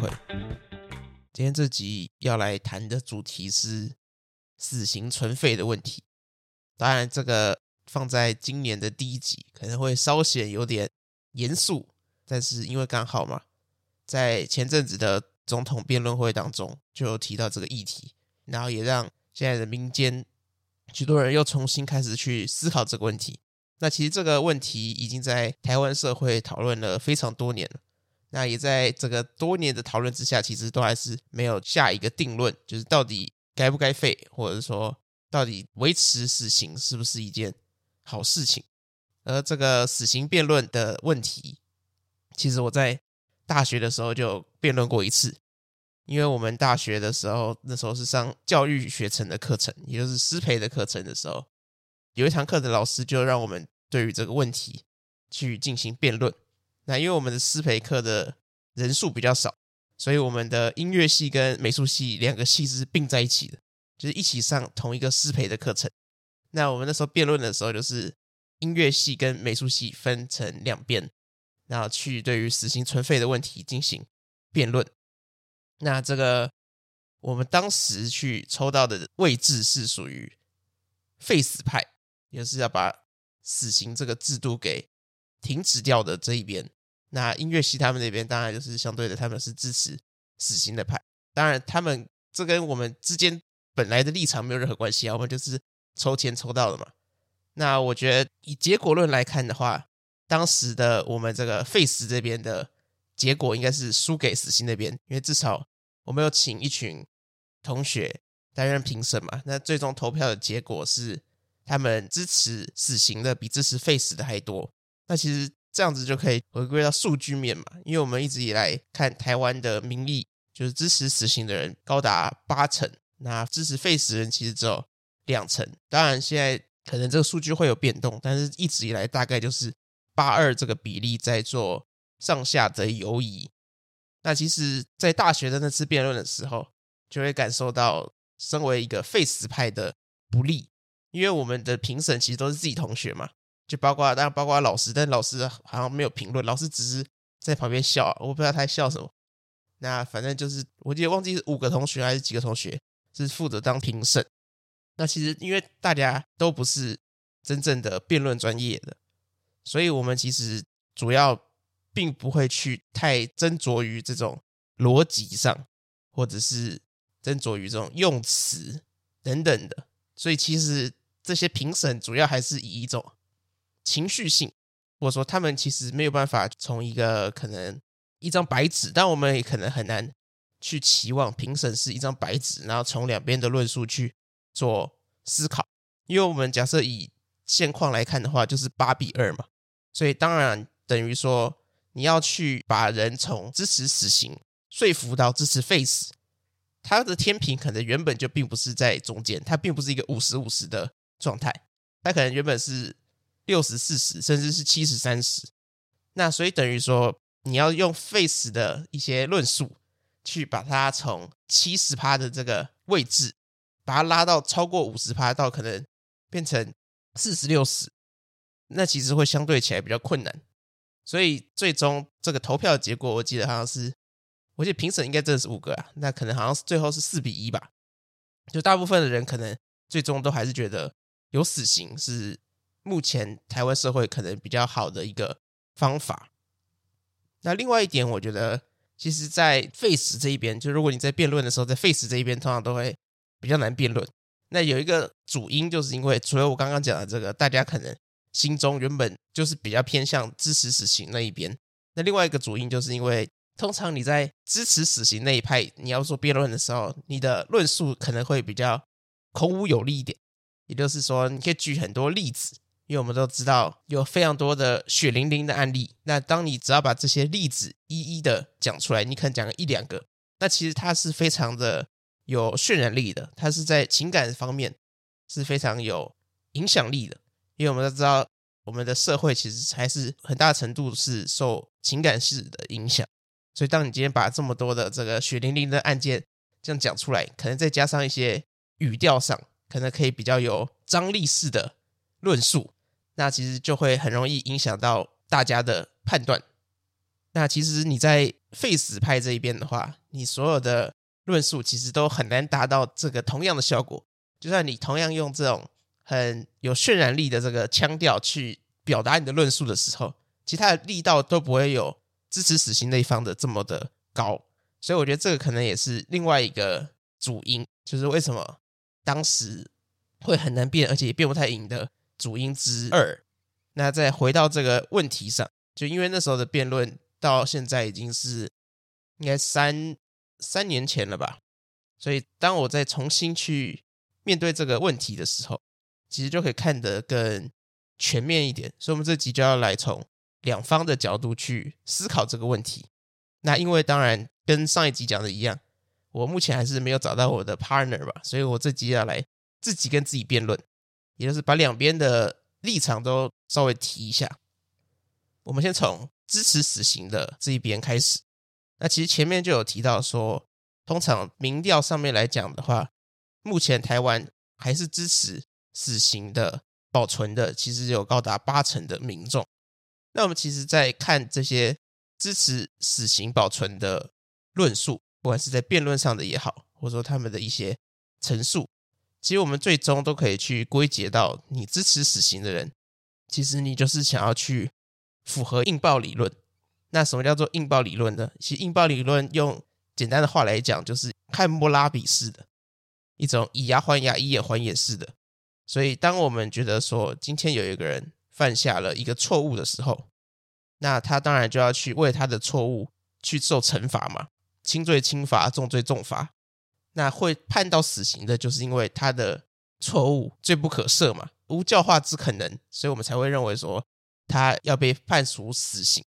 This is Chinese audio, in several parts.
奎。今天这集要来谈的主题是死刑存废的问题。当然，这个放在今年的第一集可能会稍显有点严肃，但是因为刚好嘛，在前阵子的总统辩论会当中就提到这个议题，然后也让现在的民间许多人又重新开始去思考这个问题。那其实这个问题已经在台湾社会讨论了非常多年了。那也在这个多年的讨论之下，其实都还是没有下一个定论，就是到底该不该废，或者说到底维持死刑是不是一件好事情。而这个死刑辩论的问题，其实我在大学的时候就辩论过一次，因为我们大学的时候那时候是上教育学程的课程，也就是师培的课程的时候。有一堂课的老师就让我们对于这个问题去进行辩论。那因为我们的师培课的人数比较少，所以我们的音乐系跟美术系两个系是并在一起的，就是一起上同一个师培的课程。那我们那时候辩论的时候，就是音乐系跟美术系分成两边，然后去对于死刑存废的问题进行辩论。那这个我们当时去抽到的位置是属于废死派。也是要把死刑这个制度给停止掉的这一边，那音乐系他们那边当然就是相对的，他们是支持死刑的派。当然，他们这跟我们之间本来的立场没有任何关系啊，我们就是抽签抽到的嘛。那我觉得以结果论来看的话，当时的我们这个 face 这边的结果应该是输给死刑那边，因为至少我们有请一群同学担任评审嘛。那最终投票的结果是。他们支持死刑的比支持 face 的还多，那其实这样子就可以回归到数据面嘛，因为我们一直以来看台湾的民意，就是支持死刑的人高达八成，那支持废死人其实只有两成。当然现在可能这个数据会有变动，但是一直以来大概就是八二这个比例在做上下的游移。那其实，在大学的那次辩论的时候，就会感受到身为一个废死派的不利。因为我们的评审其实都是自己同学嘛，就包括当然包括老师，但老师好像没有评论，老师只是在旁边笑，我不知道他在笑什么。那反正就是，我记得忘记是五个同学还是几个同学是负责当评审。那其实因为大家都不是真正的辩论专业的，所以我们其实主要并不会去太斟酌于这种逻辑上，或者是斟酌于这种用词等等的。所以其实。这些评审主要还是以一种情绪性，或者说他们其实没有办法从一个可能一张白纸，但我们也可能很难去期望评审是一张白纸，然后从两边的论述去做思考。因为我们假设以现况来看的话，就是八比二嘛，所以当然等于说你要去把人从支持死刑说服到支持废死，他的天平可能原本就并不是在中间，它并不是一个五十五十的。状态，它可能原本是六十四十，甚至是七十三十。那所以等于说，你要用废死的一些论述，去把它从七十趴的这个位置，把它拉到超过五十趴，到可能变成四十六十，那其实会相对起来比较困难。所以最终这个投票的结果，我记得好像是，我记得评审应该真的是五个啊，那可能好像是最后是四比一吧。就大部分的人可能最终都还是觉得。有死刑是目前台湾社会可能比较好的一个方法。那另外一点，我觉得其实，在 face 这一边，就如果你在辩论的时候，在 face 这一边，通常都会比较难辩论。那有一个主因，就是因为除了我刚刚讲的这个，大家可能心中原本就是比较偏向支持死刑那一边。那另外一个主因，就是因为通常你在支持死刑那一派，你要做辩论的时候，你的论述可能会比较孔武有力一点。也就是说，你可以举很多例子，因为我们都知道有非常多的血淋淋的案例。那当你只要把这些例子一一的讲出来，你可能讲个一两个，那其实它是非常的有渲染力的，它是在情感方面是非常有影响力的。因为我们都知道，我们的社会其实还是很大程度是受情感式的影响。所以，当你今天把这么多的这个血淋淋的案件这样讲出来，可能再加上一些语调上。可能可以比较有张力式的论述，那其实就会很容易影响到大家的判断。那其实你在废死派这一边的话，你所有的论述其实都很难达到这个同样的效果。就算你同样用这种很有渲染力的这个腔调去表达你的论述的时候，其他的力道都不会有支持死刑那一方的这么的高。所以我觉得这个可能也是另外一个主因，就是为什么当时会很难辩，而且也辩不太赢的主因之二。那再回到这个问题上，就因为那时候的辩论。到现在已经是应该三三年前了吧，所以当我再重新去面对这个问题的时候，其实就可以看得更全面一点。所以，我们这集就要来从两方的角度去思考这个问题。那因为当然跟上一集讲的一样，我目前还是没有找到我的 partner 吧，所以我这集要来自己跟自己辩论，也就是把两边的立场都稍微提一下。我们先从。支持死刑的这一边开始，那其实前面就有提到说，通常民调上面来讲的话，目前台湾还是支持死刑的保存的，其实有高达八成的民众。那我们其实，在看这些支持死刑保存的论述，不管是在辩论上的也好，或者说他们的一些陈述，其实我们最终都可以去归结到，你支持死刑的人，其实你就是想要去。符合硬报理论，那什么叫做硬报理论呢？其实硬报理论用简单的话来讲，就是汉谟拉比式的一种以牙还牙、以眼还眼式的。所以，当我们觉得说今天有一个人犯下了一个错误的时候，那他当然就要去为他的错误去受惩罚嘛，轻罪轻罚，重罪重罚。那会判到死刑的，就是因为他的错误罪不可赦嘛，无教化之可能，所以我们才会认为说。他要被判处死刑，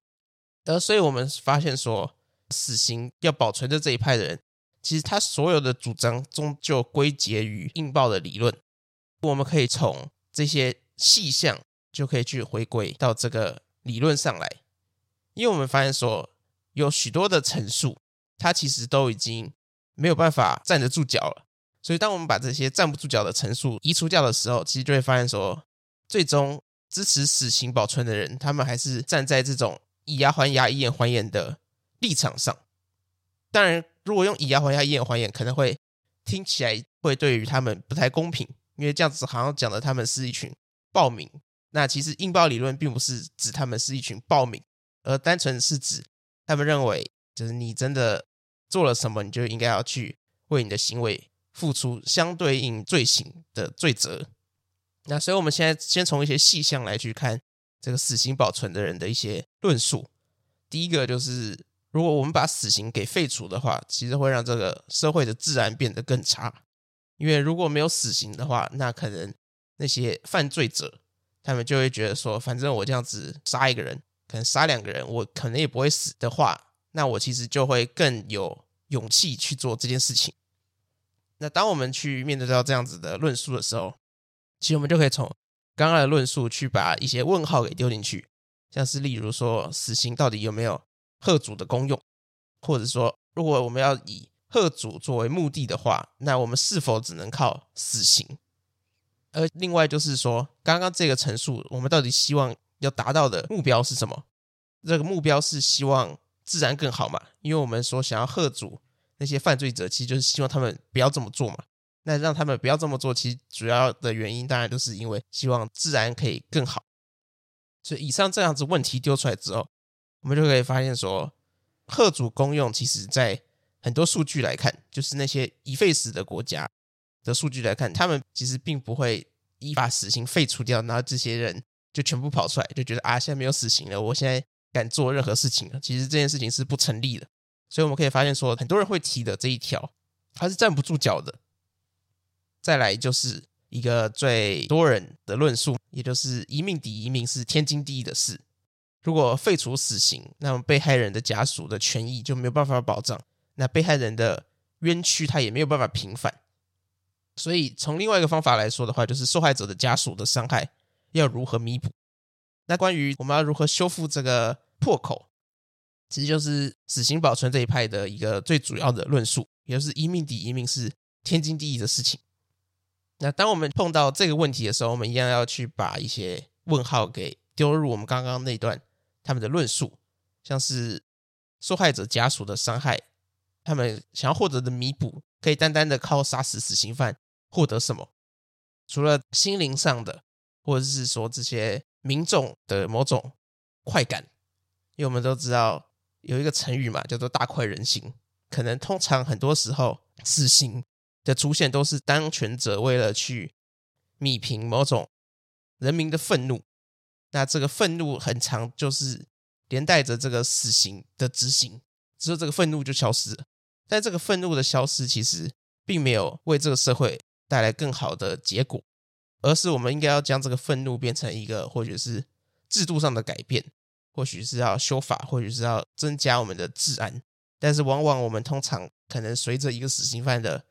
而所以我们发现说，死刑要保存的这一派的人，其实他所有的主张终究归结于应报的理论。我们可以从这些细项就可以去回归到这个理论上来，因为我们发现说，有许多的陈述，他其实都已经没有办法站得住脚了。所以，当我们把这些站不住脚的陈述移除掉的时候，其实就会发现说，最终。支持死刑保存的人，他们还是站在这种以牙还牙、以眼还眼的立场上。当然，如果用以牙还牙、以眼还眼，可能会听起来会对于他们不太公平，因为这样子好像讲的他们是一群暴民。那其实硬暴理论并不是指他们是一群暴民，而单纯是指他们认为，就是你真的做了什么，你就应该要去为你的行为付出相对应罪行的罪责。那所以，我们现在先从一些细项来去看这个死刑保存的人的一些论述。第一个就是，如果我们把死刑给废除的话，其实会让这个社会的治安变得更差。因为如果没有死刑的话，那可能那些犯罪者他们就会觉得说，反正我这样子杀一个人，可能杀两个人，我可能也不会死的话，那我其实就会更有勇气去做这件事情。那当我们去面对到这样子的论述的时候，其实我们就可以从刚刚的论述去把一些问号给丢进去，像是例如说，死刑到底有没有贺主的功用，或者说，如果我们要以贺主作为目的的话，那我们是否只能靠死刑？而另外就是说，刚刚这个陈述，我们到底希望要达到的目标是什么？这个目标是希望自然更好嘛？因为我们说想要吓阻那些犯罪者，其实就是希望他们不要这么做嘛。那让他们不要这么做，其实主要的原因当然都是因为希望自然可以更好。所以以上这样子问题丢出来之后，我们就可以发现说，吓阻功用其实在很多数据来看，就是那些已废死的国家的数据来看，他们其实并不会依法死刑废除掉，然后这些人就全部跑出来，就觉得啊，现在没有死刑了，我现在敢做任何事情了。其实这件事情是不成立的。所以我们可以发现说，很多人会提的这一条，它是站不住脚的。再来就是一个最多人的论述，也就是一命抵一命是天经地义的事。如果废除死刑，那么被害人的家属的权益就没有办法保障，那被害人的冤屈他也没有办法平反。所以从另外一个方法来说的话，就是受害者的家属的伤害要如何弥补？那关于我们要如何修复这个破口，其实就是死刑保存这一派的一个最主要的论述，也就是一命抵一命是天经地义的事情。那当我们碰到这个问题的时候，我们一样要去把一些问号给丢入我们刚刚那段他们的论述，像是受害者家属的伤害，他们想要获得的弥补，可以单单的靠杀死死刑犯获得什么？除了心灵上的，或者是说这些民众的某种快感，因为我们都知道有一个成语嘛，叫做“大快人心”。可能通常很多时候，死刑的出现都是当权者为了去弭平某种人民的愤怒，那这个愤怒很长就是连带着这个死刑的执行，之后这个愤怒就消失了。但这个愤怒的消失，其实并没有为这个社会带来更好的结果，而是我们应该要将这个愤怒变成一个，或许是制度上的改变，或许是要修法，或许是要增加我们的治安。但是，往往我们通常可能随着一个死刑犯的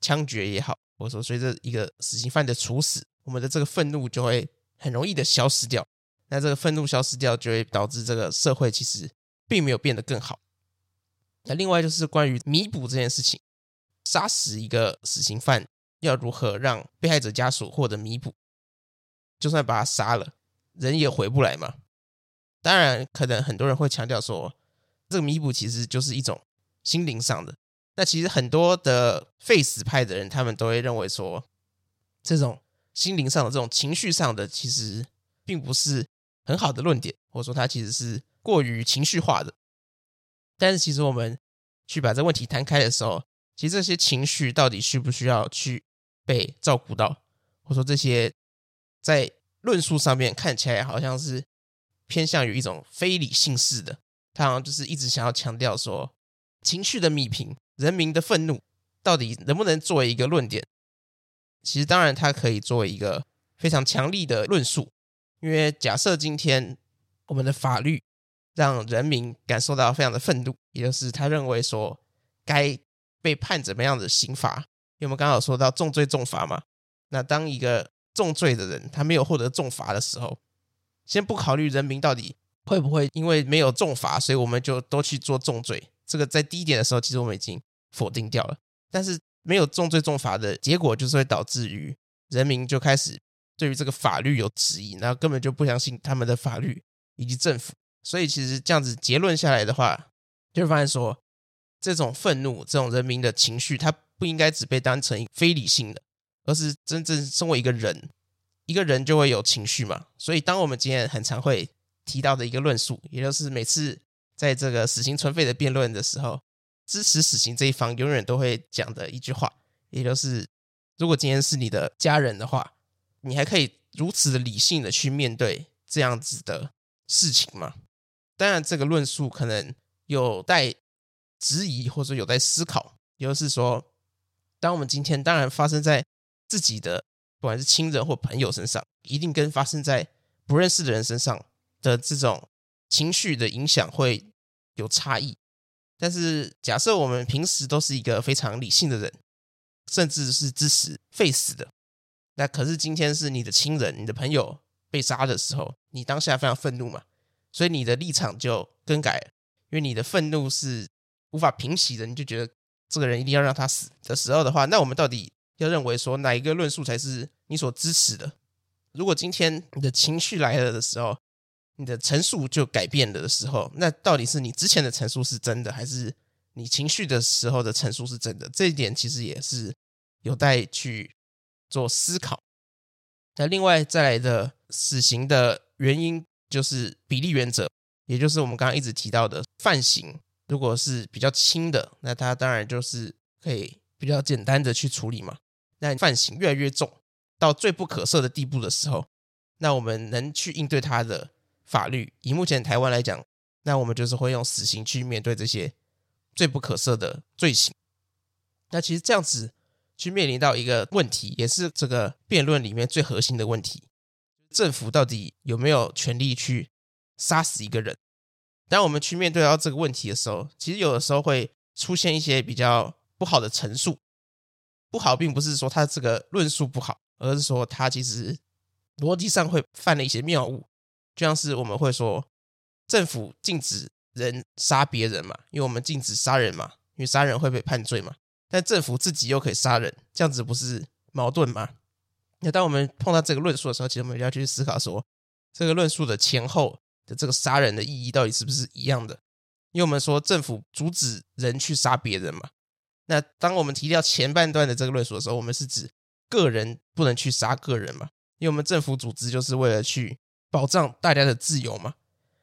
枪决也好，或者说随着一个死刑犯的处死，我们的这个愤怒就会很容易的消失掉。那这个愤怒消失掉，就会导致这个社会其实并没有变得更好。那另外就是关于弥补这件事情，杀死一个死刑犯要如何让被害者家属获得弥补？就算把他杀了，人也回不来嘛。当然，可能很多人会强调说。这个弥补其实就是一种心灵上的。那其实很多的废死派的人，他们都会认为说，这种心灵上的、这种情绪上的，其实并不是很好的论点，或者说它其实是过于情绪化的。但是，其实我们去把这问题摊开的时候，其实这些情绪到底需不需要去被照顾到，或者说这些在论述上面看起来好像是偏向于一种非理性式的。他好像就是一直想要强调说，情绪的弭平、人民的愤怒，到底能不能作为一个论点？其实，当然，它可以作为一个非常强力的论述。因为假设今天我们的法律让人民感受到非常的愤怒，也就是他认为说该被判怎么样的刑罚。因为我们刚好说到重罪重罚嘛，那当一个重罪的人他没有获得重罚的时候，先不考虑人民到底。会不会因为没有重罚，所以我们就都去做重罪？这个在第一点的时候，其实我们已经否定掉了。但是没有重罪重罚的结果，就是会导致于人民就开始对于这个法律有质疑，然后根本就不相信他们的法律以及政府。所以其实这样子结论下来的话，就会发现说，这种愤怒、这种人民的情绪，它不应该只被当成非理性的，而是真正身为一个人，一个人就会有情绪嘛。所以当我们今天很常会。提到的一个论述，也就是每次在这个死刑存废的辩论的时候，支持死刑这一方永远都会讲的一句话，也就是如果今天是你的家人的话，你还可以如此理性的去面对这样子的事情吗？当然，这个论述可能有待质疑，或者有待思考。也就是说，当我们今天当然发生在自己的不管是亲人或朋友身上，一定跟发生在不认识的人身上。的这种情绪的影响会有差异，但是假设我们平时都是一个非常理性的人，甚至是支持废死的，那可是今天是你的亲人、你的朋友被杀的时候，你当下非常愤怒嘛，所以你的立场就更改了，因为你的愤怒是无法平息的，你就觉得这个人一定要让他死的时候的话，那我们到底要认为说哪一个论述才是你所支持的？如果今天你的情绪来了的时候，你的陈述就改变了的时候，那到底是你之前的陈述是真的，还是你情绪的时候的陈述是真的？这一点其实也是有待去做思考。那另外再来的死刑的原因就是比例原则，也就是我们刚刚一直提到的犯刑，如果是比较轻的，那它当然就是可以比较简单的去处理嘛。那犯刑越来越重，到罪不可赦的地步的时候，那我们能去应对它的。法律以目前台湾来讲，那我们就是会用死刑去面对这些罪不可赦的罪行。那其实这样子去面临到一个问题，也是这个辩论里面最核心的问题：政府到底有没有权利去杀死一个人？当我们去面对到这个问题的时候，其实有的时候会出现一些比较不好的陈述。不好，并不是说他这个论述不好，而是说他其实逻辑上会犯了一些谬误。就像是我们会说，政府禁止人杀别人嘛，因为我们禁止杀人嘛，因为杀人会被判罪嘛。但政府自己又可以杀人，这样子不是矛盾吗？那当我们碰到这个论述的时候，其实我们要去思考说，这个论述的前后的这个杀人的意义到底是不是一样的？因为我们说政府阻止人去杀别人嘛。那当我们提到前半段的这个论述的时候，我们是指个人不能去杀个人嘛？因为我们政府组织就是为了去保障大家的自由嘛。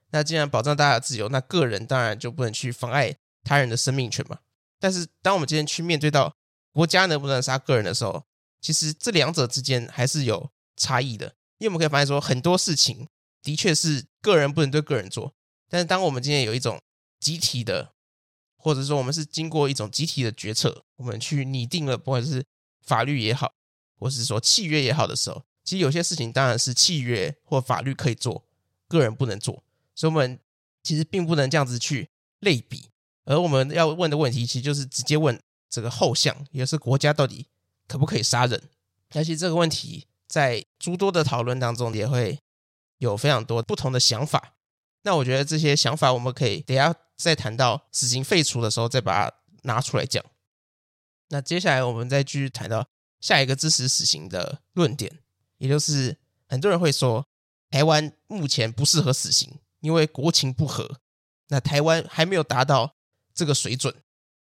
那既然保障大家的自由，那个人当然就不能去妨碍他人的生命权嘛。但是当我们今天去面对到国家能不能杀个人的时候，其实这两者之间还是有差异的。因为我们可以发现说，很多事情的确是个人不能对个人做，但是当我们今天有一种集体的。或者说，我们是经过一种集体的决策，我们去拟定了，不管是法律也好，或是说契约也好的时候，其实有些事情当然是契约或法律可以做，个人不能做。所以，我们其实并不能这样子去类比。而我们要问的问题，其实就是直接问这个后项，也是国家到底可不可以杀人？而且这个问题在诸多的讨论当中，也会有非常多不同的想法。那我觉得这些想法，我们可以等下再谈到死刑废除的时候，再把它拿出来讲。那接下来我们再继续谈到下一个支持死刑的论点，也就是很多人会说，台湾目前不适合死刑，因为国情不合。那台湾还没有达到这个水准。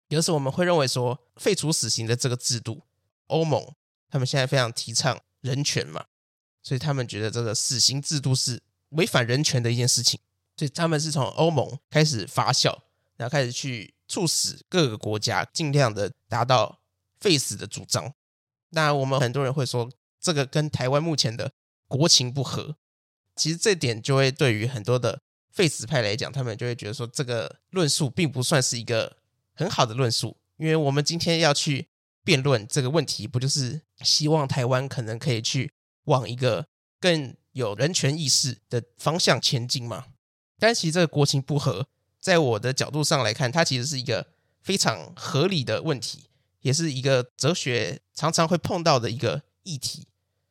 有时我们会认为说，废除死刑的这个制度，欧盟他们现在非常提倡人权嘛，所以他们觉得这个死刑制度是违反人权的一件事情。所以他们是从欧盟开始发酵，然后开始去促使各个国家尽量的达到废死的主张。那我们很多人会说，这个跟台湾目前的国情不合。其实这点就会对于很多的废死派来讲，他们就会觉得说，这个论述并不算是一个很好的论述。因为我们今天要去辩论这个问题，不就是希望台湾可能可以去往一个更有人权意识的方向前进嘛？但其实这个国情不合，在我的角度上来看，它其实是一个非常合理的问题，也是一个哲学常常会碰到的一个议题。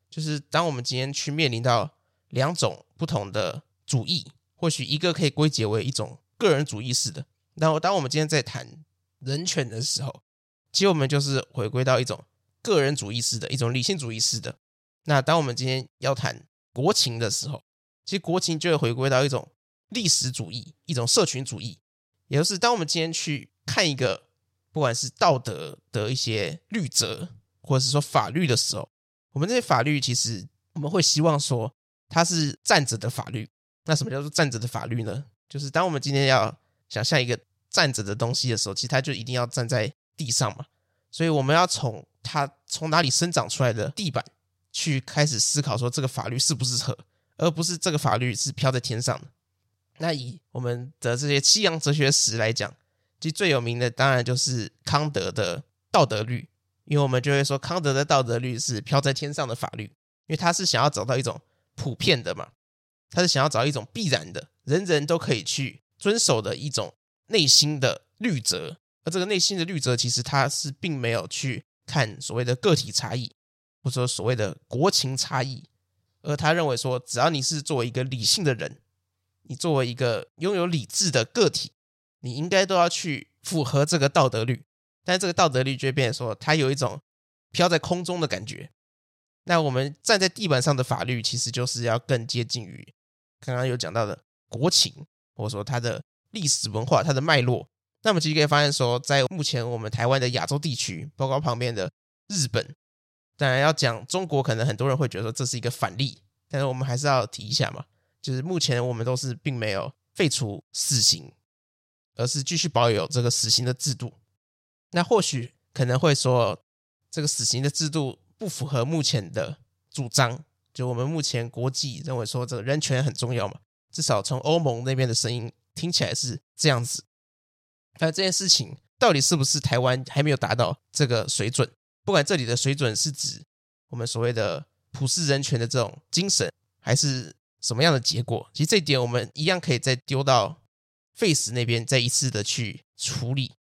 就是当我们今天去面临到两种不同的主义，或许一个可以归结为一种个人主义式的，然后当我们今天在谈人权的时候，其实我们就是回归到一种个人主义式的一种理性主义式的。那当我们今天要谈国情的时候，其实国情就会回归到一种。历史主义，一种社群主义，也就是当我们今天去看一个不管是道德的一些律则，或者是说法律的时候，我们这些法律其实我们会希望说它是站着的法律。那什么叫做站着的法律呢？就是当我们今天要想象一个站着的东西的时候，其实它就一定要站在地上嘛。所以我们要从它从哪里生长出来的地板去开始思考说这个法律适不适合，而不是这个法律是飘在天上的。那以我们的这些西洋哲学史来讲，其实最有名的当然就是康德的道德律，因为我们就会说康德的道德律是飘在天上的法律，因为他是想要找到一种普遍的嘛，他是想要找一种必然的，人人都可以去遵守的一种内心的律则，而这个内心的律则其实他是并没有去看所谓的个体差异，或者所谓的国情差异，而他认为说，只要你是作为一个理性的人。你作为一个拥有理智的个体，你应该都要去符合这个道德律，但这个道德律就变成说，它有一种飘在空中的感觉。那我们站在地板上的法律，其实就是要更接近于刚刚有讲到的国情，或者说它的历史文化、它的脉络。那么其实可以发现说，在目前我们台湾的亚洲地区，包括旁边的日本，当然要讲中国，可能很多人会觉得说这是一个反例，但是我们还是要提一下嘛。就是目前我们都是并没有废除死刑，而是继续保有这个死刑的制度。那或许可能会说，这个死刑的制度不符合目前的主张。就我们目前国际认为说，这个人权很重要嘛，至少从欧盟那边的声音听起来是这样子。但这件事情到底是不是台湾还没有达到这个水准？不管这里的水准是指我们所谓的普世人权的这种精神，还是什么样的结果？其实这一点我们一样可以再丢到废死那边，再一次的去处理。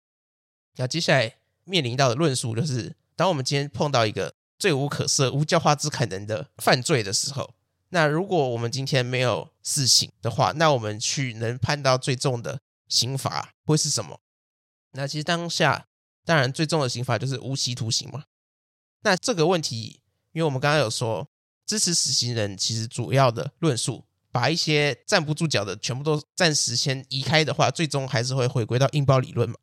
那接下来面临到的论述就是：当我们今天碰到一个罪无可赦、无教化之可能的犯罪的时候，那如果我们今天没有死刑的话，那我们去能判到最重的刑罚会是什么？那其实当下当然最重的刑罚就是无期徒刑嘛。那这个问题，因为我们刚刚有说。支持死刑人其实主要的论述把一些站不住脚的全部都暂时先移开的话，最终还是会回归到硬报理论嘛。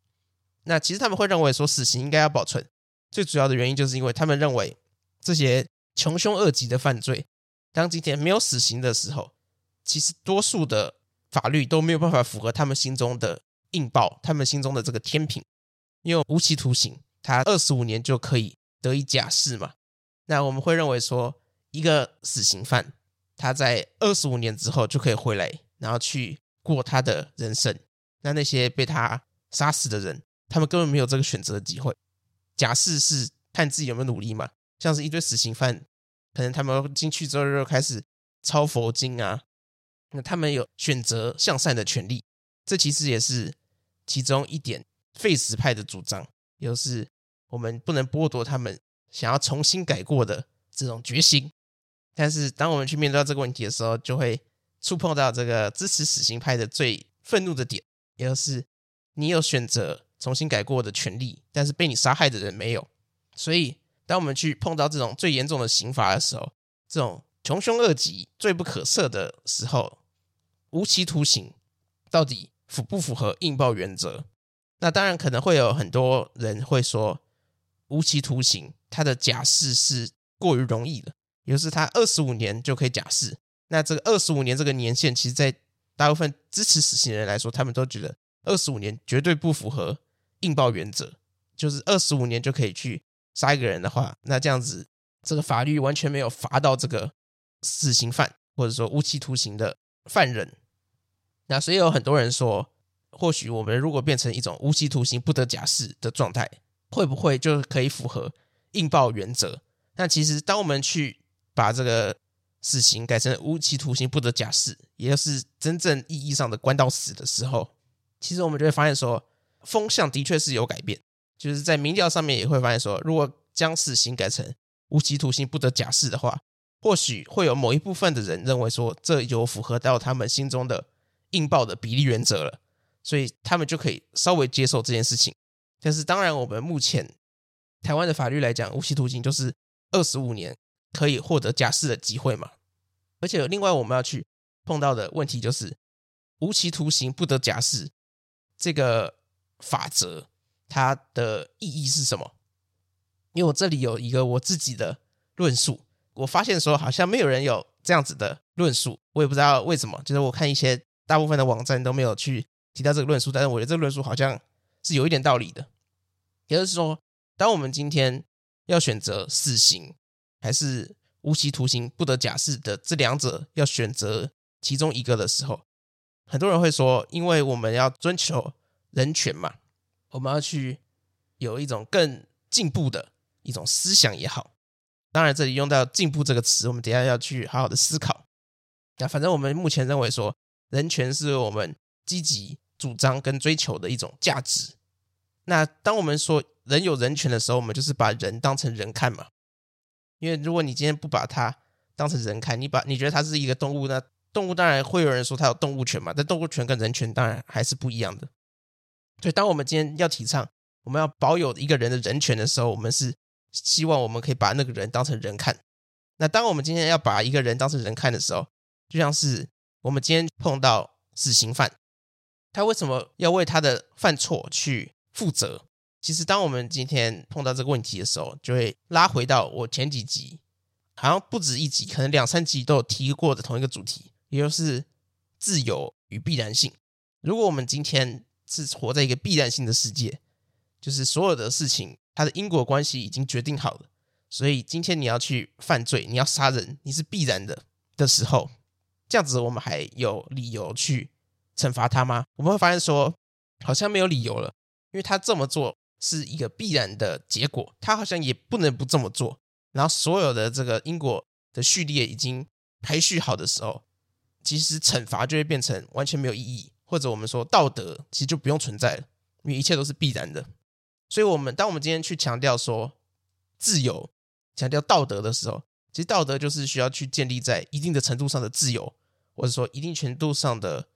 那其实他们会认为说死刑应该要保存，最主要的原因就是因为他们认为这些穷凶恶极的犯罪，当今天没有死刑的时候，其实多数的法律都没有办法符合他们心中的硬报，他们心中的这个天平。因为无期徒刑，他二十五年就可以得以假释嘛。那我们会认为说，一个死刑犯，他在二十五年之后就可以回来，然后去过他的人生。那那些被他杀死的人，他们根本没有这个选择的机会。假释是看自己有没有努力嘛。像是一堆死刑犯，可能他们进去之后就开始抄佛经啊，那他们有选择向善的权利。这其实也是其中一点。废死派的主张，也就是我们不能剥夺他们想要重新改过的这种决心。但是，当我们去面对这个问题的时候，就会触碰到这个支持死刑派的最愤怒的点，也就是你有选择重新改过的权利，但是被你杀害的人没有。所以，当我们去碰到这种最严重的刑罚的时候，这种穷凶恶极、罪不可赦的时候，无期徒刑到底符不符合应报原则？那当然可能会有很多人会说，无期徒刑他的假释是过于容易的，也就是他二十五年就可以假释。那这个二十五年这个年限，其实，在大部分支持死刑人来说，他们都觉得二十五年绝对不符合硬报原则。就是二十五年就可以去杀一个人的话，那这样子这个法律完全没有罚到这个死刑犯或者说无期徒刑的犯人。那所以有很多人说。或许我们如果变成一种无期徒刑不得假释的状态，会不会就可以符合硬报原则？那其实当我们去把这个死刑改成无期徒刑不得假释，也就是真正意义上的关到死的时候，其实我们就会发现说，风向的确是有改变。就是在民调上面也会发现说，如果将死刑改成无期徒刑不得假释的话，或许会有某一部分的人认为说，这有符合到他们心中的硬报的比例原则了。所以他们就可以稍微接受这件事情，但是当然，我们目前台湾的法律来讲，无期徒刑就是二十五年可以获得假释的机会嘛。而且另外我们要去碰到的问题就是，无期徒刑不得假释这个法则，它的意义是什么？因为我这里有一个我自己的论述，我发现说好像没有人有这样子的论述，我也不知道为什么，就是我看一些大部分的网站都没有去。提到这个论述，但是我觉得这个论述好像是有一点道理的。也就是说，当我们今天要选择死刑还是无期徒刑不得假释的这两者要选择其中一个的时候，很多人会说，因为我们要追求人权嘛，我们要去有一种更进步的一种思想也好。当然，这里用到“进步”这个词，我们等下要去好好的思考。那反正我们目前认为说，人权是我们积极主张跟追求的一种价值。那当我们说人有人权的时候，我们就是把人当成人看嘛。因为如果你今天不把它当成人看，你把你觉得它是一个动物，那动物当然会有人说它有动物权嘛。但动物权跟人权当然还是不一样的。所以当我们今天要提倡我们要保有一个人的人权的时候，我们是希望我们可以把那个人当成人看。那当我们今天要把一个人当成人看的时候，就像是我们今天碰到死刑犯。他为什么要为他的犯错去负责？其实，当我们今天碰到这个问题的时候，就会拉回到我前几集，好像不止一集，可能两三集都有提过的同一个主题，也就是自由与必然性。如果我们今天是活在一个必然性的世界，就是所有的事情它的因果关系已经决定好了，所以今天你要去犯罪，你要杀人，你是必然的的时候，这样子我们还有理由去。惩罚他吗？我们会发现说，好像没有理由了，因为他这么做是一个必然的结果，他好像也不能不这么做。然后所有的这个因果的序列已经排序好的时候，其实惩罚就会变成完全没有意义，或者我们说道德其实就不用存在了，因为一切都是必然的。所以，我们当我们今天去强调说自由、强调道德的时候，其实道德就是需要去建立在一定的程度上的自由，或者说一定程度上的。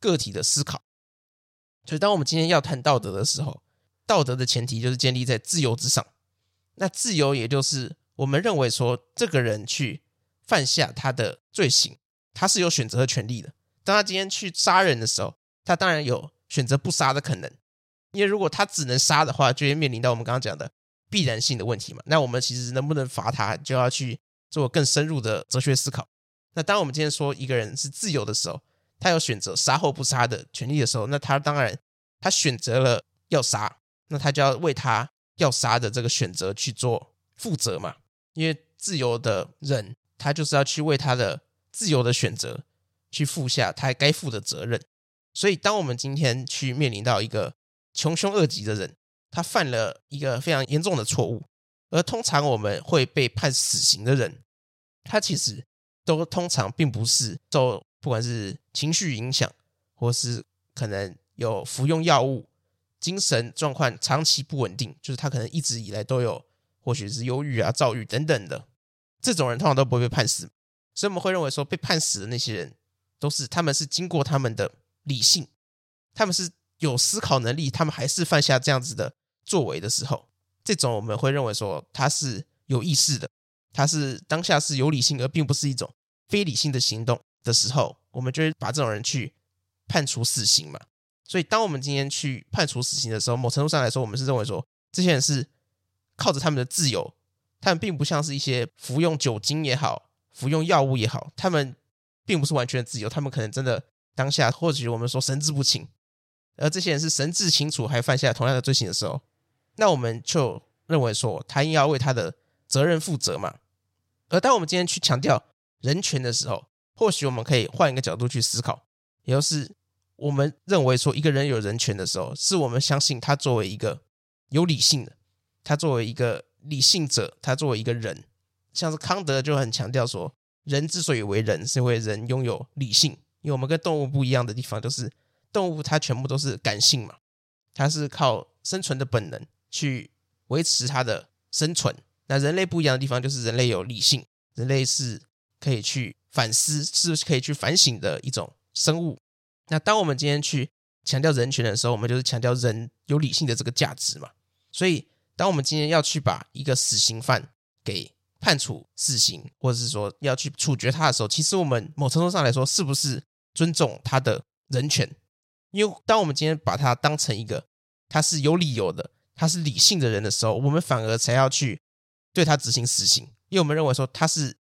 个体的思考，所以当我们今天要谈道德的时候，道德的前提就是建立在自由之上。那自由也就是我们认为说，这个人去犯下他的罪行，他是有选择的权利的。当他今天去杀人的时候，他当然有选择不杀的可能。因为如果他只能杀的话，就会面临到我们刚刚讲的必然性的问题嘛。那我们其实能不能罚他，就要去做更深入的哲学思考。那当我们今天说一个人是自由的时候，他有选择杀或不杀的权利的时候，那他当然他选择了要杀，那他就要为他要杀的这个选择去做负责嘛。因为自由的人，他就是要去为他的自由的选择去负下他该负的责任。所以，当我们今天去面临到一个穷凶恶极的人，他犯了一个非常严重的错误，而通常我们会被判死刑的人，他其实都通常并不是受不管是情绪影响，或是可能有服用药物、精神状况长期不稳定，就是他可能一直以来都有，或许是忧郁啊、躁郁等等的，这种人通常都不会被判死，所以我们会认为说，被判死的那些人，都是他们是经过他们的理性，他们是。有思考能力，他们还是犯下这样子的作为的时候，这种我们会认为说他是有意识的，他是当下是有理性，而并不是一种非理性的行动的时候，我们就会把这种人去判处死刑嘛。所以，当我们今天去判处死刑的时候，某程度上来说，我们是认为说这些人是靠着他们的自由，他们并不像是一些服用酒精也好，服用药物也好，他们并不是完全的自由，他们可能真的当下或许我们说神志不清。而这些人是神志清楚，还犯下同样的罪行的时候，那我们就认为说他应该要为他的责任负责嘛。而当我们今天去强调人权的时候，或许我们可以换一个角度去思考，也就是我们认为说一个人有人权的时候，是我们相信他作为一个有理性的，他作为一个理性者，他作为一个人，像是康德就很强调说，人之所以为人，是因为人拥有理性，因为我们跟动物不一样的地方就是。动物它全部都是感性嘛，它是靠生存的本能去维持它的生存。那人类不一样的地方就是人类有理性，人类是可以去反思，是可以去反省的一种生物。那当我们今天去强调人权的时候，我们就是强调人有理性的这个价值嘛。所以，当我们今天要去把一个死刑犯给判处死刑，或者是说要去处决他的时候，其实我们某程度上来说，是不是尊重他的人权？因为当我们今天把他当成一个他是有理由的，他是理性的人的时候，我们反而才要去对他执行死刑，因为我们认为说他是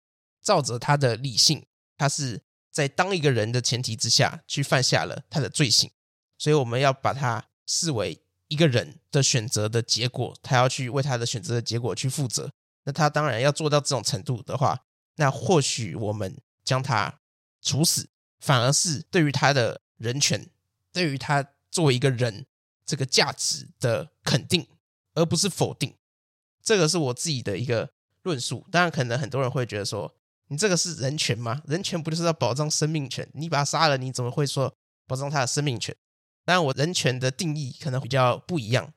照着他的理性，他是在当一个人的前提之下去犯下了他的罪行，所以我们要把他视为一个人的选择的结果，他要去为他的选择的结果去负责。那他当然要做到这种程度的话，那或许我们将他处死，反而是对于他的人权。对于他作为一个人这个价值的肯定，而不是否定，这个是我自己的一个论述。当然，可能很多人会觉得说，你这个是人权吗？人权不就是要保障生命权？你把他杀了，你怎么会说保障他的生命权？当然，我人权的定义可能比较不一样。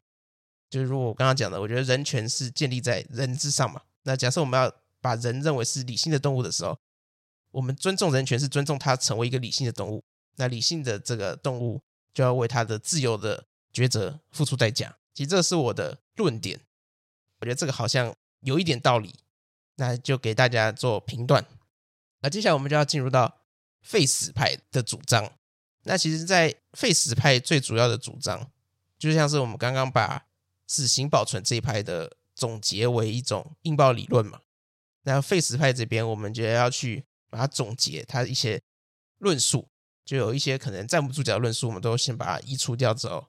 就是如果我刚刚讲的，我觉得人权是建立在人之上嘛。那假设我们要把人认为是理性的动物的时候，我们尊重人权是尊重他成为一个理性的动物。那理性的这个动物。就要为他的自由的抉择付出代价。其实这是我的论点，我觉得这个好像有一点道理，那就给大家做评断。那接下来我们就要进入到废死派的主张。那其实，在废死派最主要的主张，就像是我们刚刚把死刑保存这一派的总结为一种硬报理论嘛。那废死派这边，我们就要去把它总结它一些论述。就有一些可能站不住脚的论述，我们都先把它移除掉之后，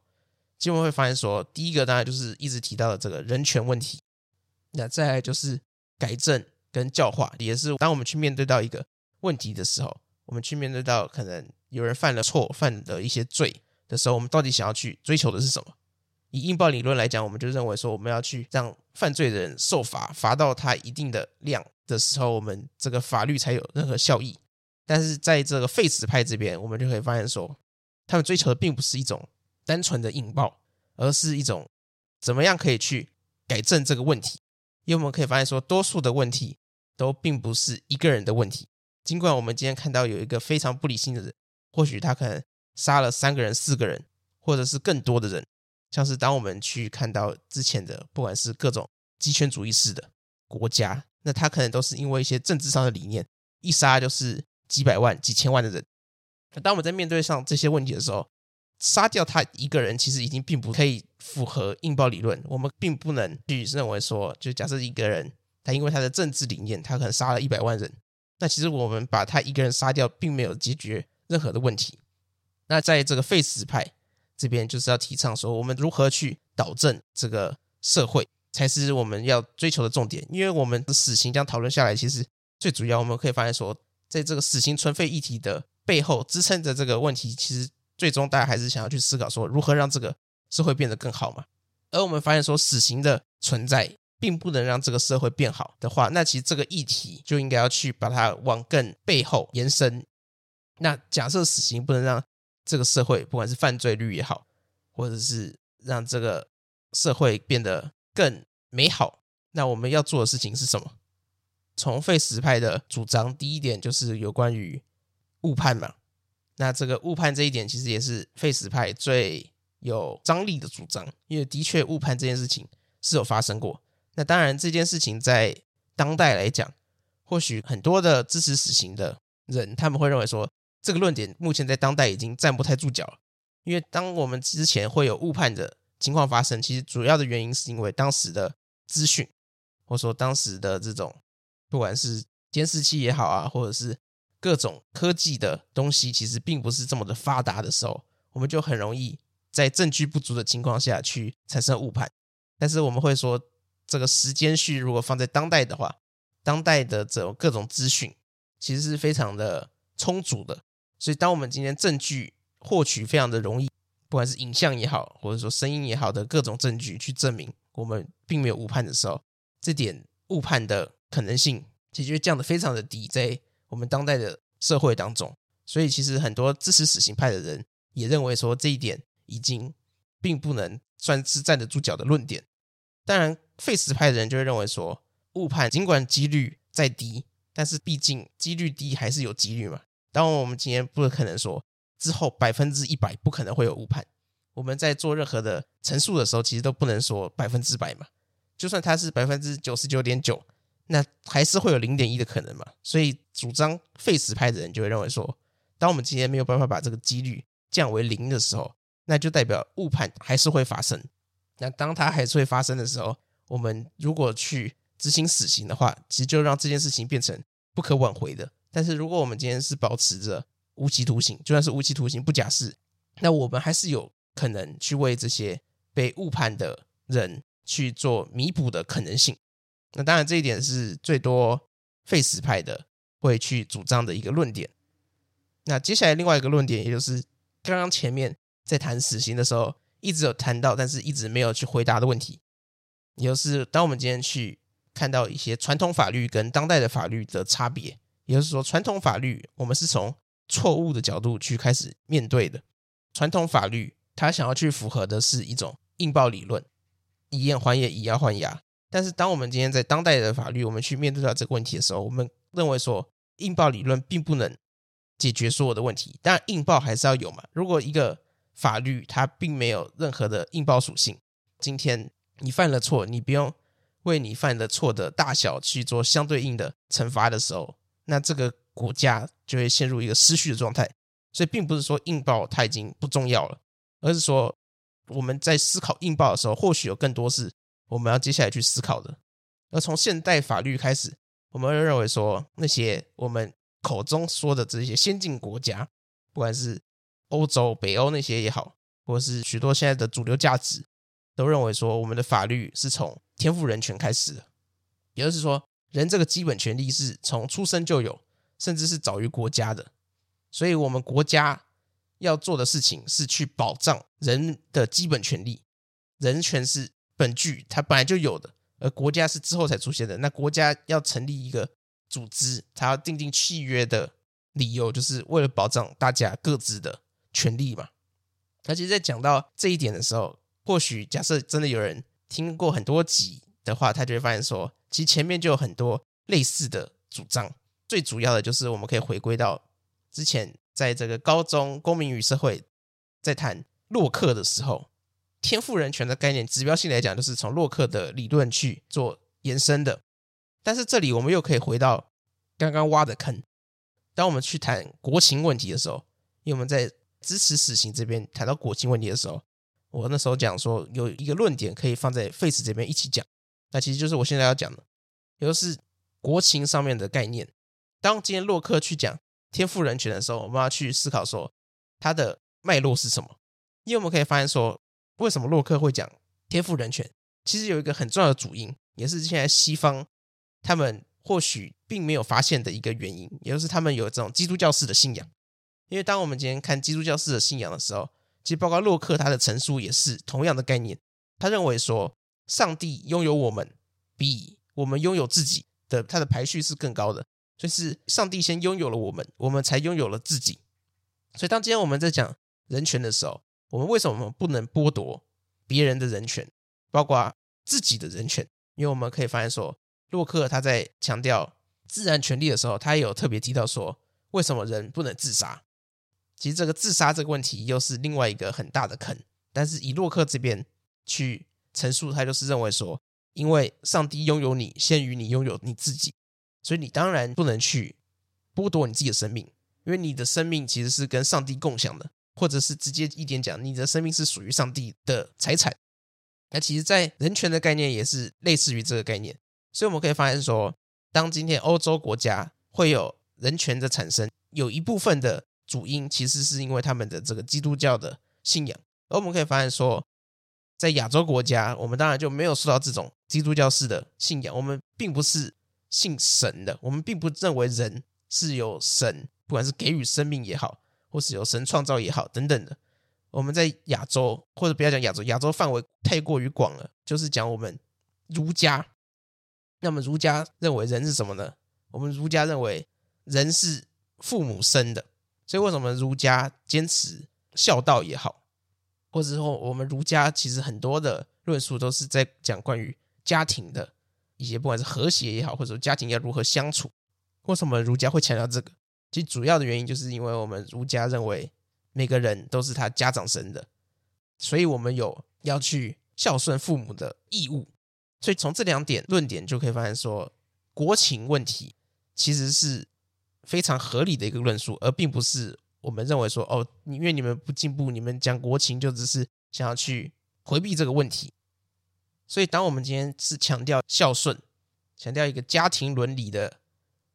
基本会发现说，第一个当然就是一直提到的这个人权问题，那再来就是改正跟教化，也是当我们去面对到一个问题的时候，我们去面对到可能有人犯了错、犯了一些罪的时候，我们到底想要去追求的是什么？以硬报理论来讲，我们就认为说，我们要去让犯罪人受罚，罚到他一定的量的时候，我们这个法律才有任何效益。但是在这个废死派这边，我们就可以发现说，他们追求的并不是一种单纯的硬报，而是一种怎么样可以去改正这个问题。因为我们可以发现说，多数的问题都并不是一个人的问题。尽管我们今天看到有一个非常不理性的人，或许他可能杀了三个人、四个人，或者是更多的人，像是当我们去看到之前的，不管是各种极权主义式的国家，那他可能都是因为一些政治上的理念，一杀就是。几百万、几千万的人。那当我们在面对上这些问题的时候，杀掉他一个人，其实已经并不可以符合应报理论。我们并不能去认为说，就假设一个人，他因为他的政治理念，他可能杀了一百万人，那其实我们把他一个人杀掉，并没有解决任何的问题。那在这个废死派这边，就是要提倡说，我们如何去导正这个社会，才是我们要追求的重点。因为我们的死刑这样讨论下来，其实最主要我们可以发现说，在这个死刑存废议题的背后，支撑着这个问题，其实。最终，大家还是想要去思考说，如何让这个社会变得更好嘛？而我们发现说，死刑的存在并不能让这个社会变好的话，那其实这个议题就应该要去把它往更背后延伸。那假设死刑不能让这个社会，不管是犯罪率也好，或者是让这个社会变得更美好，那我们要做的事情是什么？从废死派的主张，第一点就是有关于误判嘛。那这个误判这一点，其实也是废死派最有张力的主张，因为的确误判这件事情是有发生过。那当然，这件事情在当代来讲，或许很多的支持死刑的人，他们会认为说，这个论点目前在当代已经站不太住脚了。因为当我们之前会有误判的情况发生，其实主要的原因是因为当时的资讯，或者说当时的这种不管是监视器也好啊，或者是各种科技的东西其实并不是这么的发达的时候，我们就很容易在证据不足的情况下去产生误判。但是我们会说，这个时间序如果放在当代的话，当代的这种各种资讯其实是非常的充足的。所以，当我们今天证据获取非常的容易，不管是影像也好，或者说声音也好的各种证据去证明我们并没有误判的时候，这点误判的可能性其实降得非常的低。在我们当代的社会当中，所以其实很多支持死刑派的人也认为说，这一点已经并不能算是站得住脚的论点。当然，废死派的人就会认为说，误判尽管几率再低，但是毕竟几率低还是有几率嘛。当然，我们今天不可能说之后百分之一百不可能会有误判。我们在做任何的陈述的时候，其实都不能说百分之百嘛。就算它是百分之九十九点九。那还是会有零点一的可能嘛？所以主张废死派的人就会认为说，当我们今天没有办法把这个几率降为零的时候，那就代表误判还是会发生。那当它还是会发生的时候，我们如果去执行死刑的话，其实就让这件事情变成不可挽回的。但是如果我们今天是保持着无期徒刑，就算是无期徒刑不假释，那我们还是有可能去为这些被误判的人去做弥补的可能性。那当然，这一点是最多废死派的会去主张的一个论点。那接下来另外一个论点，也就是刚刚前面在谈死刑的时候，一直有谈到，但是一直没有去回答的问题，也就是当我们今天去看到一些传统法律跟当代的法律的差别，也就是说，传统法律我们是从错误的角度去开始面对的。传统法律它想要去符合的是一种硬报理论，以眼还眼，以牙还牙。但是，当我们今天在当代的法律，我们去面对到这个问题的时候，我们认为说，硬报理论并不能解决所有的问题。当然，应报还是要有嘛。如果一个法律它并没有任何的硬报属性，今天你犯了错，你不用为你犯的错的大小去做相对应的惩罚的时候，那这个国家就会陷入一个失序的状态。所以，并不是说硬报它已经不重要了，而是说我们在思考硬报的时候，或许有更多是。我们要接下来去思考的，而从现代法律开始，我们会认为说，那些我们口中说的这些先进国家，不管是欧洲、北欧那些也好，或是许多现在的主流价值，都认为说，我们的法律是从天赋人权开始的，也就是说，人这个基本权利是从出生就有，甚至是早于国家的，所以我们国家要做的事情是去保障人的基本权利，人权是。本具它本来就有的，而国家是之后才出现的。那国家要成立一个组织，它要订定契约的理由，就是为了保障大家各自的权利嘛。而且在讲到这一点的时候，或许假设真的有人听过很多集的话，他就会发现说，其实前面就有很多类似的主张。最主要的就是我们可以回归到之前在这个高中公民与社会在谈洛克的时候。天赋人权的概念，指标性来讲，就是从洛克的理论去做延伸的。但是这里我们又可以回到刚刚挖的坑。当我们去谈国情问题的时候，因为我们在支持死刑这边谈到国情问题的时候，我那时候讲说有一个论点可以放在废死这边一起讲，那其实就是我现在要讲的，也就是国情上面的概念。当今天洛克去讲天赋人权的时候，我们要去思考说它的脉络是什么？因为我们可以发现说，为什么洛克会讲天赋人权？其实有一个很重要的主因，也是现在西方他们或许并没有发现的一个原因，也就是他们有这种基督教式的信仰。因为当我们今天看基督教式的信仰的时候，其实包括洛克他的陈述也是同样的概念。他认为说，上帝拥有我们比我们拥有自己的，他的排序是更高的，所以是上帝先拥有了我们，我们才拥有了自己。所以当今天我们在讲人权的时候，我们为什么不能剥夺别人的人权？包括自己的人权，因为我们可以发现说，洛克他在强调自然权利的时候，他也有特别提到说，为什么人不能自杀？其实这个自杀这个问题又是另外一个很大的坑。但是以洛克这边去陈述，他就是认为说，因为上帝拥有你，先于你拥有你自己，所以你当然不能去剥夺你自己的生命，因为你的生命其实是跟上帝共享的，或者是直接一点讲，你的生命是属于上帝的财产。那其实，在人权的概念也是类似于这个概念，所以我们可以发现说，当今天欧洲国家会有人权的产生，有一部分的主因其实是因为他们的这个基督教的信仰，而我们可以发现说，在亚洲国家，我们当然就没有受到这种基督教式的信仰，我们并不是信神的，我们并不认为人是有神，不管是给予生命也好，或是有神创造也好，等等的。我们在亚洲，或者不要讲亚洲，亚洲范围太过于广了。就是讲我们儒家，那么儒家认为人是什么呢？我们儒家认为人是父母生的，所以为什么儒家坚持孝道也好，或者说我们儒家其实很多的论述都是在讲关于家庭的一些，不管是和谐也好，或者说家庭要如何相处。为什么儒家会强调这个？其实主要的原因就是因为我们儒家认为。每个人都是他家长生的，所以我们有要去孝顺父母的义务。所以从这两点论点就可以发现说，国情问题其实是非常合理的一个论述，而并不是我们认为说哦，因为你们不进步，你们讲国情就只是想要去回避这个问题。所以，当我们今天是强调孝顺，强调一个家庭伦理的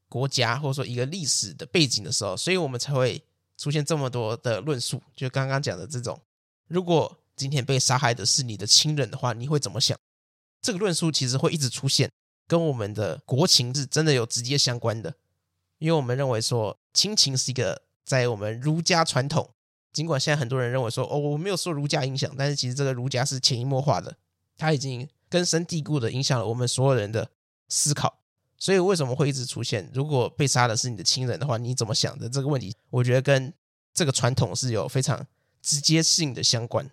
国家，或者说一个历史的背景的时候，所以我们才会。出现这么多的论述，就刚刚讲的这种，如果今天被杀害的是你的亲人的话，你会怎么想？这个论述其实会一直出现，跟我们的国情是真的有直接相关的。因为我们认为说亲情是一个在我们儒家传统，尽管现在很多人认为说哦，我没有受儒家影响，但是其实这个儒家是潜移默化的，它已经根深蒂固的影响了我们所有人的思考。所以为什么会一直出现？如果被杀的是你的亲人的话，你怎么想的这个问题？我觉得跟这个传统是有非常直接性的相关。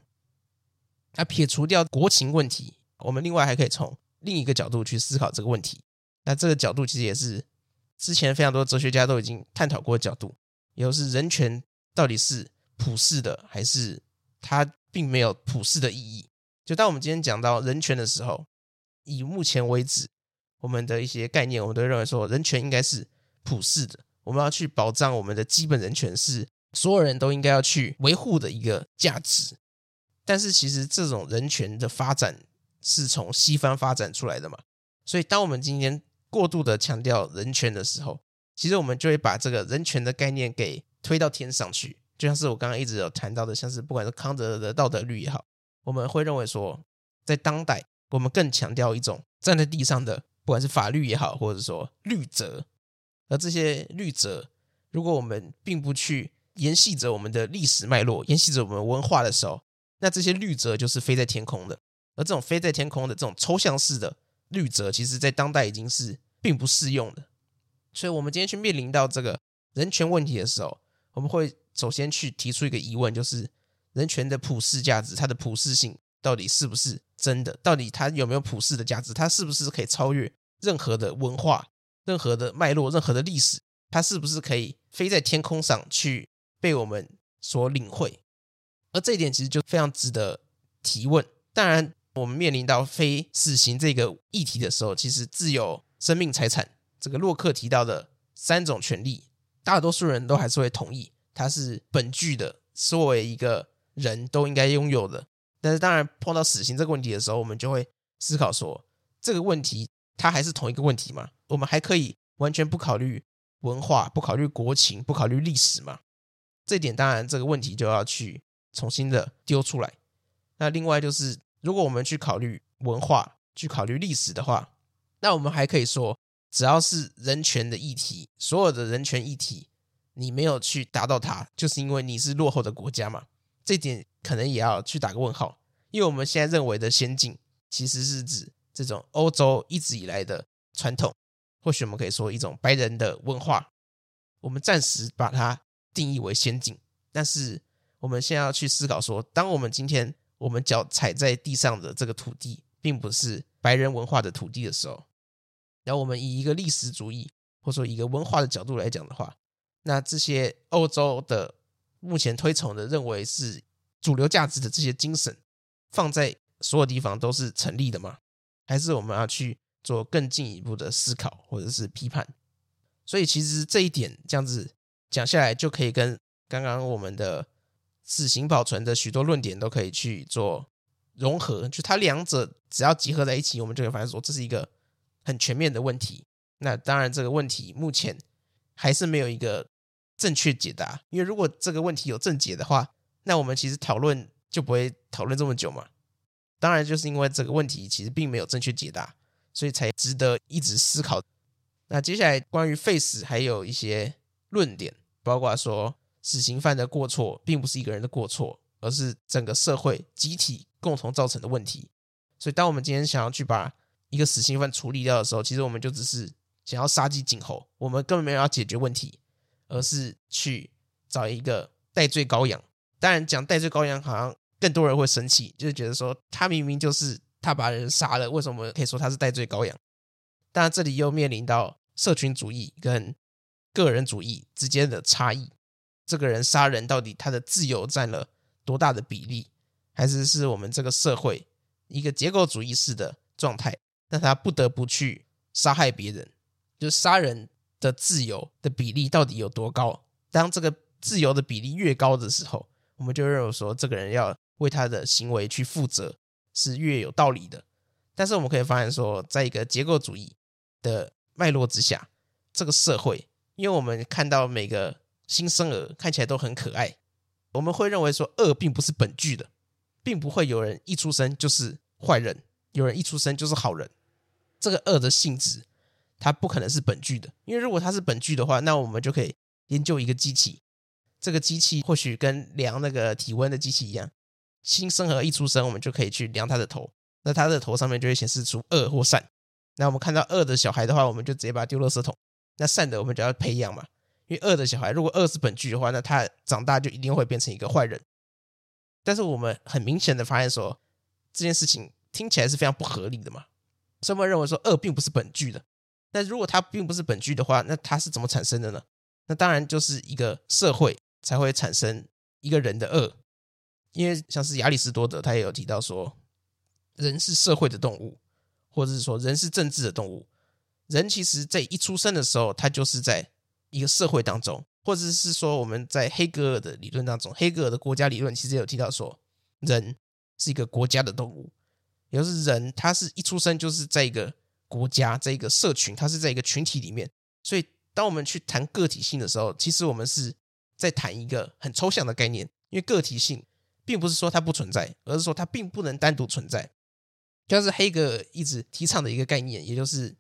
那撇除掉国情问题，我们另外还可以从另一个角度去思考这个问题。那这个角度其实也是之前非常多哲学家都已经探讨过角度，也就是人权到底是普世的，还是它并没有普世的意义？就当我们今天讲到人权的时候，以目前为止。我们的一些概念，我们都认为说，人权应该是普世的，我们要去保障我们的基本人权，是所有人都应该要去维护的一个价值。但是，其实这种人权的发展是从西方发展出来的嘛，所以当我们今天过度的强调人权的时候，其实我们就会把这个人权的概念给推到天上去。就像是我刚刚一直有谈到的，像是不管是康德的道德律也好，我们会认为说，在当代我们更强调一种站在地上的。不管是法律也好，或者说律则，而这些律则，如果我们并不去沿系着我们的历史脉络，沿系着我们文化的时候，那这些律则就是飞在天空的。而这种飞在天空的这种抽象式的律则，其实在当代已经是并不适用的。所以，我们今天去面临到这个人权问题的时候，我们会首先去提出一个疑问，就是人权的普世价值，它的普世性。到底是不是真的？到底它有没有普世的价值？它是不是可以超越任何的文化、任何的脉络、任何的历史？它是不是可以飞在天空上去被我们所领会？而这一点其实就非常值得提问。当然，我们面临到非死刑这个议题的时候，其实自由、生命、财产这个洛克提到的三种权利，大多数人都还是会同意它是本具的，作为一个人都应该拥有的。但是，当然碰到死刑这个问题的时候，我们就会思考说，这个问题它还是同一个问题吗？我们还可以完全不考虑文化，不考虑国情，不考虑历史吗？这点当然，这个问题就要去重新的丢出来。那另外就是，如果我们去考虑文化，去考虑历史的话，那我们还可以说，只要是人权的议题，所有的人权议题，你没有去达到它，就是因为你是落后的国家嘛。这点可能也要去打个问号，因为我们现在认为的先进，其实是指这种欧洲一直以来的传统，或许我们可以说一种白人的文化，我们暂时把它定义为先进。但是我们现在要去思考说，当我们今天我们脚踩在地上的这个土地，并不是白人文化的土地的时候，然后我们以一个历史主义或者说一个文化的角度来讲的话，那这些欧洲的。目前推崇的认为是主流价值的这些精神，放在所有地方都是成立的吗？还是我们要去做更进一步的思考或者是批判？所以其实这一点这样子讲下来，就可以跟刚刚我们的死刑保存的许多论点都可以去做融合，就它两者只要集合在一起，我们就会发现说这是一个很全面的问题。那当然，这个问题目前还是没有一个。正确解答，因为如果这个问题有正解的话，那我们其实讨论就不会讨论这么久嘛。当然，就是因为这个问题其实并没有正确解答，所以才值得一直思考。那接下来关于废死还有一些论点，包括说死刑犯的过错并不是一个人的过错，而是整个社会集体共同造成的问题。所以，当我们今天想要去把一个死刑犯处理掉的时候，其实我们就只是想要杀鸡儆猴，我们根本没有要解决问题。而是去找一个代罪羔羊。当然，讲代罪羔羊好像更多人会生气，就是觉得说他明明就是他把人杀了，为什么可以说他是代罪羔羊？当然，这里又面临到社群主义跟个人主义之间的差异。这个人杀人到底他的自由占了多大的比例，还是是我们这个社会一个结构主义式的状态，让他不得不去杀害别人，就是杀人。的自由的比例到底有多高？当这个自由的比例越高的时候，我们就认为说这个人要为他的行为去负责是越有道理的。但是我们可以发现说，在一个结构主义的脉络之下，这个社会，因为我们看到每个新生儿看起来都很可爱，我们会认为说恶并不是本具的，并不会有人一出生就是坏人，有人一出生就是好人。这个恶的性质。它不可能是本具的，因为如果它是本具的话，那我们就可以研究一个机器，这个机器或许跟量那个体温的机器一样，新生儿一出生，我们就可以去量他的头，那他的头上面就会显示出恶或善。那我们看到恶的小孩的话，我们就直接把他丢垃圾桶；那善的我们就要培养嘛，因为恶的小孩如果恶是本具的话，那他长大就一定会变成一个坏人。但是我们很明显的发现说，这件事情听起来是非常不合理的嘛，所以我们认为说恶并不是本具的。那如果它并不是本具的话，那它是怎么产生的呢？那当然就是一个社会才会产生一个人的恶，因为像是亚里士多德他也有提到说，人是社会的动物，或者是说人是政治的动物。人其实在一出生的时候，他就是在一个社会当中，或者是说我们在黑格尔的理论当中，黑格尔的国家理论其实有提到说，人是一个国家的动物，也就是人他是一出生就是在一个。国家在一个社群，它是在一个群体里面，所以当我们去谈个体性的时候，其实我们是在谈一个很抽象的概念，因为个体性并不是说它不存在，而是说它并不能单独存在。就是黑格尔一直提倡的一个概念，也就是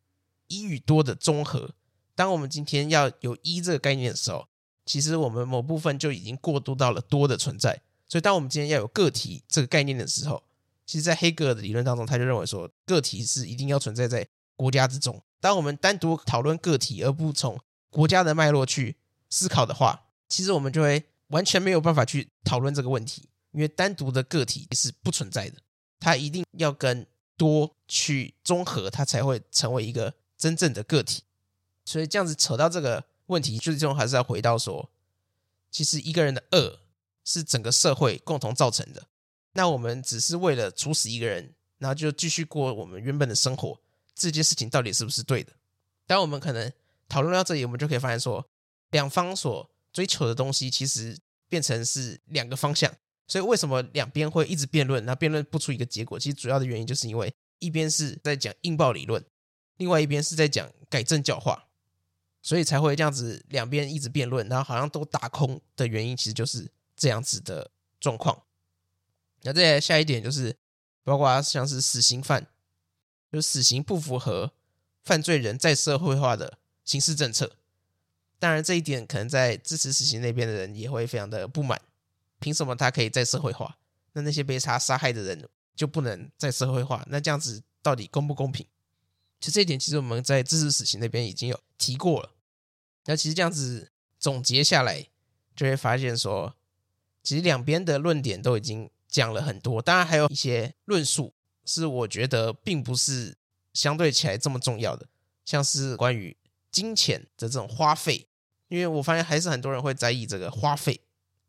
一与多的综合。当我们今天要有一这个概念的时候，其实我们某部分就已经过渡到了多的存在。所以当我们今天要有个体这个概念的时候，其实，在黑格尔的理论当中，他就认为说，个体是一定要存在在国家之中，当我们单独讨论个体，而不从国家的脉络去思考的话，其实我们就会完全没有办法去讨论这个问题，因为单独的个体是不存在的，它一定要跟多去综合，它才会成为一个真正的个体。所以这样子扯到这个问题，最终还是要回到说，其实一个人的恶是整个社会共同造成的，那我们只是为了处死一个人，然后就继续过我们原本的生活。这件事情到底是不是对的？当我们可能讨论到这里，我们就可以发现说，两方所追求的东西其实变成是两个方向。所以为什么两边会一直辩论，那辩论不出一个结果？其实主要的原因就是因为一边是在讲应报理论，另外一边是在讲改正教化，所以才会这样子两边一直辩论，然后好像都打空的原因，其实就是这样子的状况。那再下一点就是，包括像是死刑犯，就死刑不符合犯罪人再社会化的刑事政策。当然，这一点可能在支持死刑那边的人也会非常的不满。凭什么他可以再社会化？那那些被他杀害的人就不能再社会化？那这样子到底公不公平？其实这一点，其实我们在支持死刑那边已经有提过了。那其实这样子总结下来，就会发现说，其实两边的论点都已经讲了很多。当然，还有一些论述是我觉得并不是相对起来这么重要的，像是关于金钱的这种花费，因为我发现还是很多人会在意这个花费。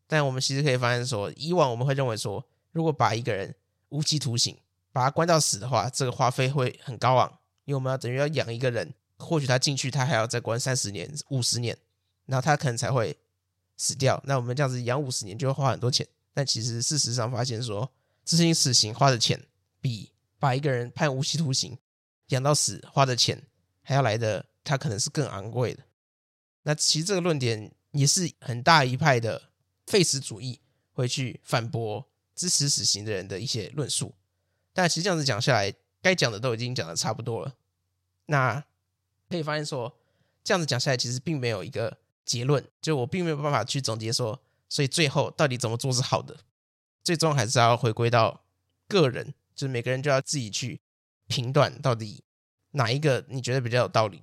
但我们其实可以发现说，以往我们会认为说，如果把一个人无期徒刑，把他关到死的话，这个花费会很高昂，因为我们要等于要养一个人，或许他进去他还要再关三十年、五十年，然后他可能才会死掉。那我们这样子养五十年就会花很多钱。但其实事实上发现说，执行死刑花的钱，比把一个人判无期徒刑养到死花的钱还要来的，他可能是更昂贵的。那其实这个论点也是很大一派的。废死主义会去反驳支持死刑的人的一些论述，但其实这样子讲下来，该讲的都已经讲的差不多了。那可以发现说，这样子讲下来，其实并没有一个结论，就我并没有办法去总结说，所以最后到底怎么做是好的，最终还是要回归到个人，就是每个人就要自己去评断到底哪一个你觉得比较有道理。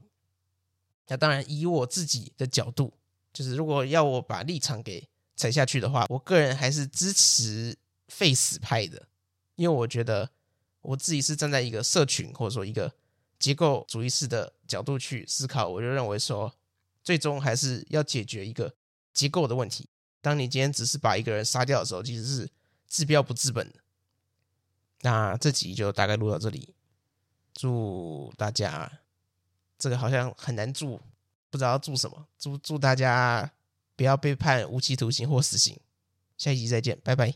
那当然，以我自己的角度，就是如果要我把立场给踩下去的话，我个人还是支持废死派的，因为我觉得我自己是站在一个社群或者说一个结构主义式的角度去思考，我就认为说，最终还是要解决一个结构的问题。当你今天只是把一个人杀掉的时候，其实是治标不治本。那这集就大概录到这里，祝大家这个好像很难祝，不知道要祝什么，祝祝大家。不要被判无期徒刑或死刑。下一集再见，拜拜。